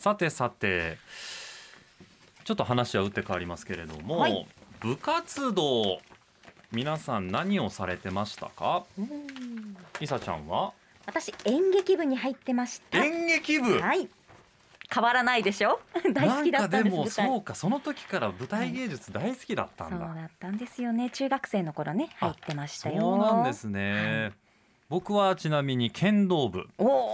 さてさてちょっと話は打って変わりますけれども、はい。部活動皆さん何をされてましたか？うん。いさちゃんは？私演劇部に入ってました。演劇部？はい。変わらないでしょ？大好きだったんですなんかでもそうか。その時から舞台芸術大好きだったそうんだ、だったんですよね。中学生の頃ね入ってましたよ。そうなんですね、僕はちなみに剣道部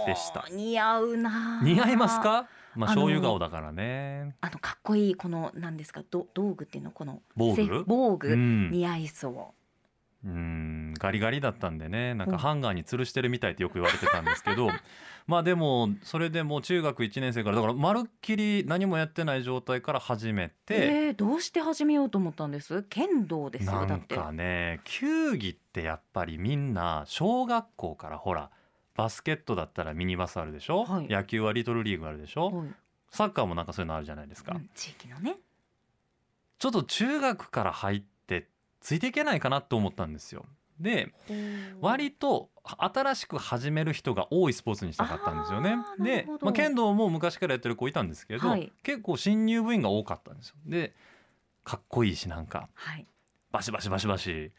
でした。似合うな似合いますか？まあ醤油顔だからね。あのかっこいいこの何ですかど道具っていうの？この防具？せ防具、うん。似合いそう。うんガリガリだったんでね。なんうん。かハンガーに吊るしてるみたいってよく言われてたんですけど。まあでもそれでもう中学1年生からだからまるっきり何もやってない状態から始めて、えー、どうして始めようと思ったんです？剣道ですなんよだって。かね球技ってやっぱりみんな小学校からほらバスケットだったらミニバスあるでしょ、はい。野球はリトルリーグあるでしょ、はい。サッカーもなんかそういうのあるじゃないですか、うん地域のね。ちょっと中学から入ってついていけないかなと思ったんですよ。で割と新しく始める人が多いスポーツにしたかったんですよね。でまあ、剣道も昔からやってる子いたんですけど、はい。結構新入部員が多かったんですよ。でかっこいいしなんか。はい。バシバシバシバシ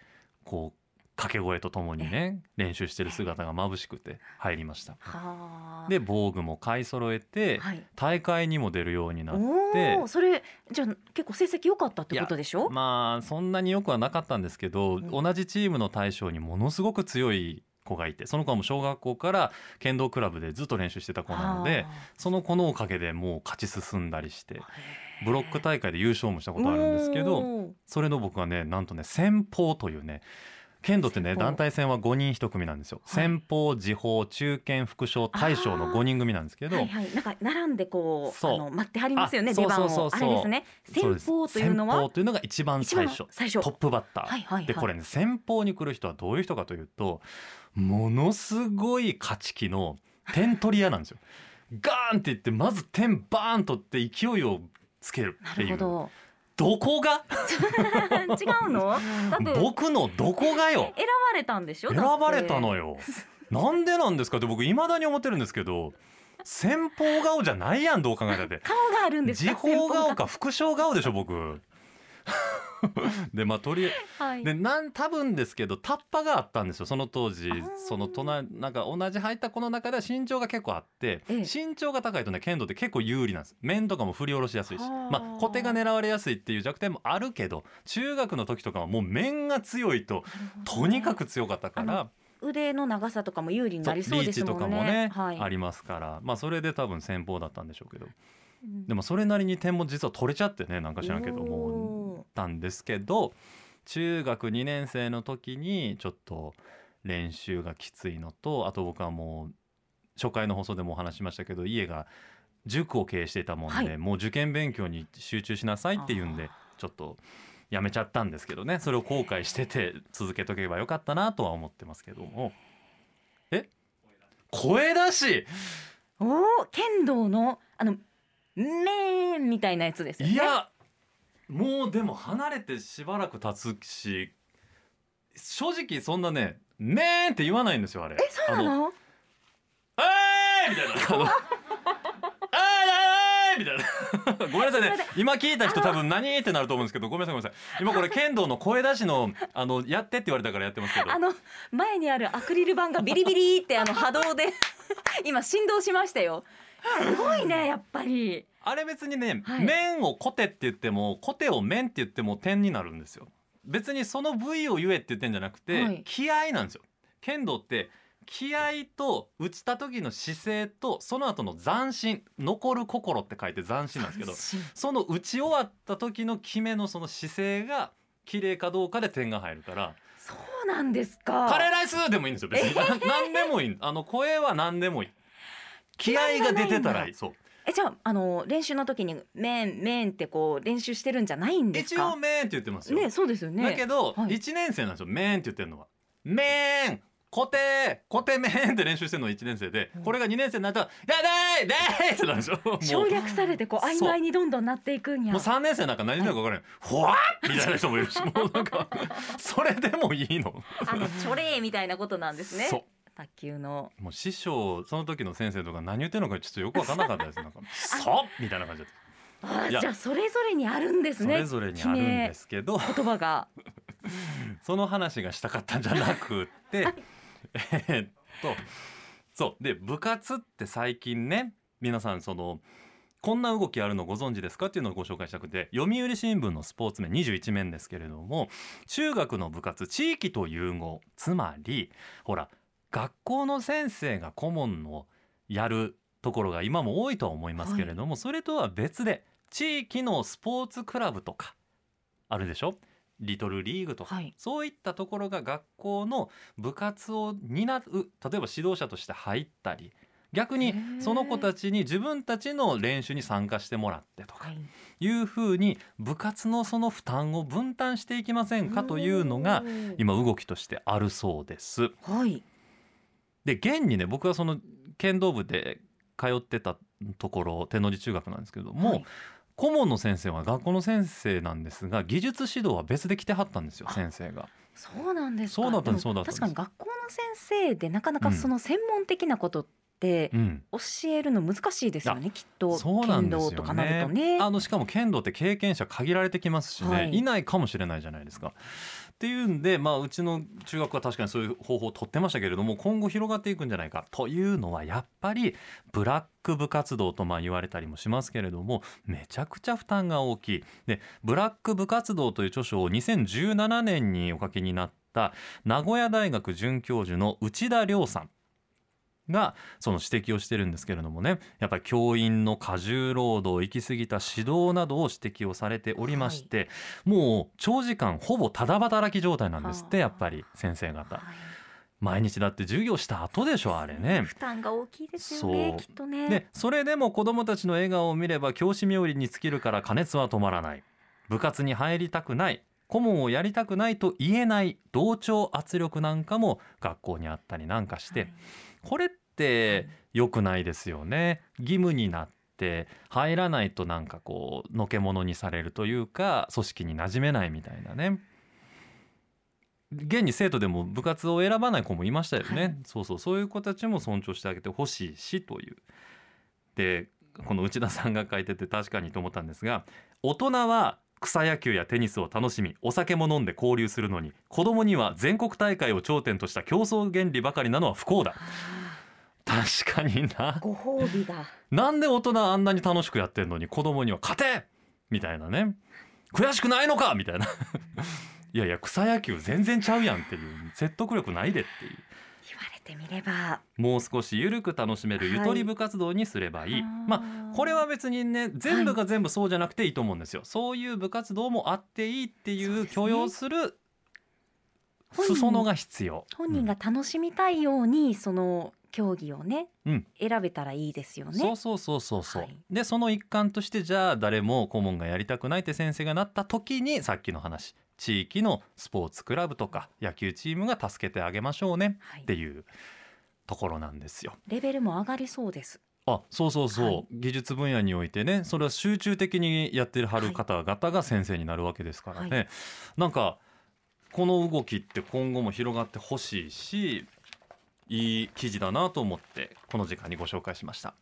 こう掛け声とともにね練習してる姿が眩しくて入りました。はあ。で防具も買い揃えてはい。大会にも出るようになっおておそれじゃあ結構成績良かったってことでしょ？まあそんなによくはなかったんですけど、うん。同じチームの対象にものすごく強い子がいてその子はもう小学校から剣道クラブでずっと練習してた子なのではその子のおかげでもう勝ち進んだりしてあブロック大会で優勝もしたことあるんですけどそれの僕はねなんとね先鋒というね剣道ってね団体戦は5人1組なんですよ、はい。先鋒時報中堅副将大将の5人組なんですけどはいはい、なんか並んでこうそう。あの待ってはりますよねあ出番を。あれですね先そう。です鋒というのは？先鋒というのが一番最初。最初。トップバッター、はいはいはい。でこれね先鋒に来る人はどういう人かというとものすごい勝ち気の 点取り屋なんですよ。ガーンって言ってまず点バーン取って勢いをつけるなっていう。るほどどこが？違うの？僕のどこがよ？選ばれたんでしょ？選ばれたのよ。よ。なんでなんですか？って僕いまだに思ってるんですけど先鋒顔じゃないやんどう考えたって。顔があるんです時か報顔先か副将顔でしょ僕。でまあとりあえずはい。でなん多分ですけどタッパがあったんですよその当時。その隣なんか同じ入った子の中では身長が結構あって、ええ。身長が高いとね剣道って結構有利なんです。面とかも振り下ろしやすいしはあ。まあ小手が狙われやすいっていう弱点もあるけど中学の時とかはもう面が強いととにかく強かったから腕の長さとかも有利になりそうリーチですもんね。とかもね、はい、ありますから。まあそれで多分先方だったんでしょうけど。うん。でもそれなりに点も実は取れちゃってねなんか知らんけどもおーたんですけど中学2年生の時にちょっと練習がきついのとあと僕はもう初回の放送でもお話ししましたけど家が塾を経営していたもんで、はい。もう受験勉強に集中しなさいっていうんでちょっとやめちゃったんですけどね。それを後悔してて続けとけばよかったなとは思ってますけども。え？声出し！おー剣道のあのめみたいなやつですよね。いやもうでも離れてしばらく経つし正直そんなね「ねー」って言わないんですよあれ。えそうなの？あのえーみたいな。あのあーみたいな。ごめんなさいね。今聞いた人多分何ってなると思うんですけど、ごめんなさいごめんなさい。今これ剣道の声出しのあのやってって言われたからやってますけどあ。の前にあるアクリル板がビリビリってあの波動で 今振動しましたよすごいねやっぱり。あれ別にね、はい。面をコテって言ってもコテを面って言っても点になるんですよ。別にその部位を言えって言ってんじゃなくて、はい。気合なんですよ。剣道って気合と打ちた時の姿勢とその後の斬新残る心って書いて斬新なんですけどその打ち終わった時の決めのその姿勢が綺麗かどうかで点が入るからそうなんですか。カレーライスでもいいんですよ別に、な 何でもいい。あの声は何でもいい気合が出てたらいい。そう。えじゃああの練習の時に「めんめん」ってこう練習してるんじゃないんです一か応メーンって言ってますよ、ねそうですよね。だけど、はい。1年生なんですよ。メーンって言ってるのは。メーン固定固定メーンって練習してるのが1年生で、これが2年生になったら「だだいだい!」ってなるんですよ。もう。省略されてこう曖昧にどんどんなっていくんや。もう3年生なんか何してるか分からない「ふわっ!」みたいな人もいるしもうなんかそれでもいいの。あのチョレーみたいなことなんですね。そう卓球の。もう師匠その時の先生とか何言ってるのかちょっとよく分からなかったです。なんか「そう!」みたいな感じだった。あじゃあそれぞれにあるんですね。それぞれにあるんですけど。言葉が。その話がしたかったんじゃなくってえーっとそう。で部活って最近ね皆さんそのこんな動きあるのご存知ですかっていうのをご紹介したくて読売新聞のスポーツ面21面ですけれども中学の部活地域と融合。つまりほら学校の先生が顧問のやるところが今も多いとは思いますけれども、それとは別で地域のスポーツクラブとかあるでしょ？リトルリーグとか、はい。そういったところが学校の部活を担う例えば指導者として入ったり逆にその子たちに自分たちの練習に参加してもらってとかはい。いうふうに部活のその負担を分担していきませんかというのが今動きとしてあるそうです。はいで現にね僕はその剣道部で通ってたところ天王寺中学なんですけども、はい。顧問の先生は学校の先生なんですが技術指導は別で来てはったんですよあ先生が。そうなんですか。そうだったんですもそうだったんです。確かに学校の先生でなかなかその専門的なことってうん。教えるの難しいですよねきっと。そうなんですよ剣道とかなるとね。あのしかも剣道って経験者限られてきますしね、はい。い、ないかもしれないじゃないですか。っていうんで、まあ、うちの中学は確かにそういう方法を取ってましたけれども今後広がっていくんじゃないかというのはやっぱりブラック部活動とまあ言われたりもしますけれどもめちゃくちゃ負担が大きい。でブラック部活動という著書を2017年にお書きになった名古屋大学准教授の内田亮さんがその指摘をしてるんですけれどもね。やっぱり教員の過重労働行き過ぎた指導などを指摘をされておりまして、もう長時間ほぼただ働き状態なんですってはあやっぱり先生方。はい。毎日だって授業した後でしょあれね。負担が大きいですよねきっとね。でそれでも子どもたちの笑顔を見れば教師冥利に尽きるから加熱は止まらない。部活に入りたくない。顧問をやりたくないと言えない同調圧力なんかも学校にあったりなんかして、はいこれって良くないですよね。義務になって入らないとなんかこうのけものにされるというか組織に馴染めないみたいなね。現に生徒でも部活を選ばない子もいましたよね、はい。そうそう。そういう子たちも尊重してあげてほしいしという。でこの内田さんが書いてて確かにと思ったんですが大人は草野球やテニスを楽しみお酒も飲んで交流するのに子供には全国大会を頂点とした競争原理ばかりなのは不幸だ。あ 確かにな。ーご褒美がなんで大人あんなに楽しくやってんのに子供には勝てみたいなね。悔しくないのかみたいな。いやいや草野球全然ちゃうやんっていう。説得力ないでっていうてみれば。もう少し緩く楽しめるゆとり部活動にすればいい、まあこれは別にね全部が全部そうじゃなくていいと思うんですよ、そういう部活動もあっていいっていう許容する裾野が必要。本人が楽しみたいようにその競技をね、うん。選べたらいいですよね。そうそうそうそうそう、はい。でその一環としてじゃあ誰も顧問がやりたくないって先生がなった時にさっきの話地域のスポーツクラブとか野球チームが助けてあげましょうね。はい。っていうところなんですよ。レベルも上がりそうです。あそうそうそう、はい。技術分野においてねそれは集中的にやってるはる方々が先生になるわけですからね、はなんかこの動きって今後も広がってほしいしいい記事だなと思ってこの時間にご紹介しました。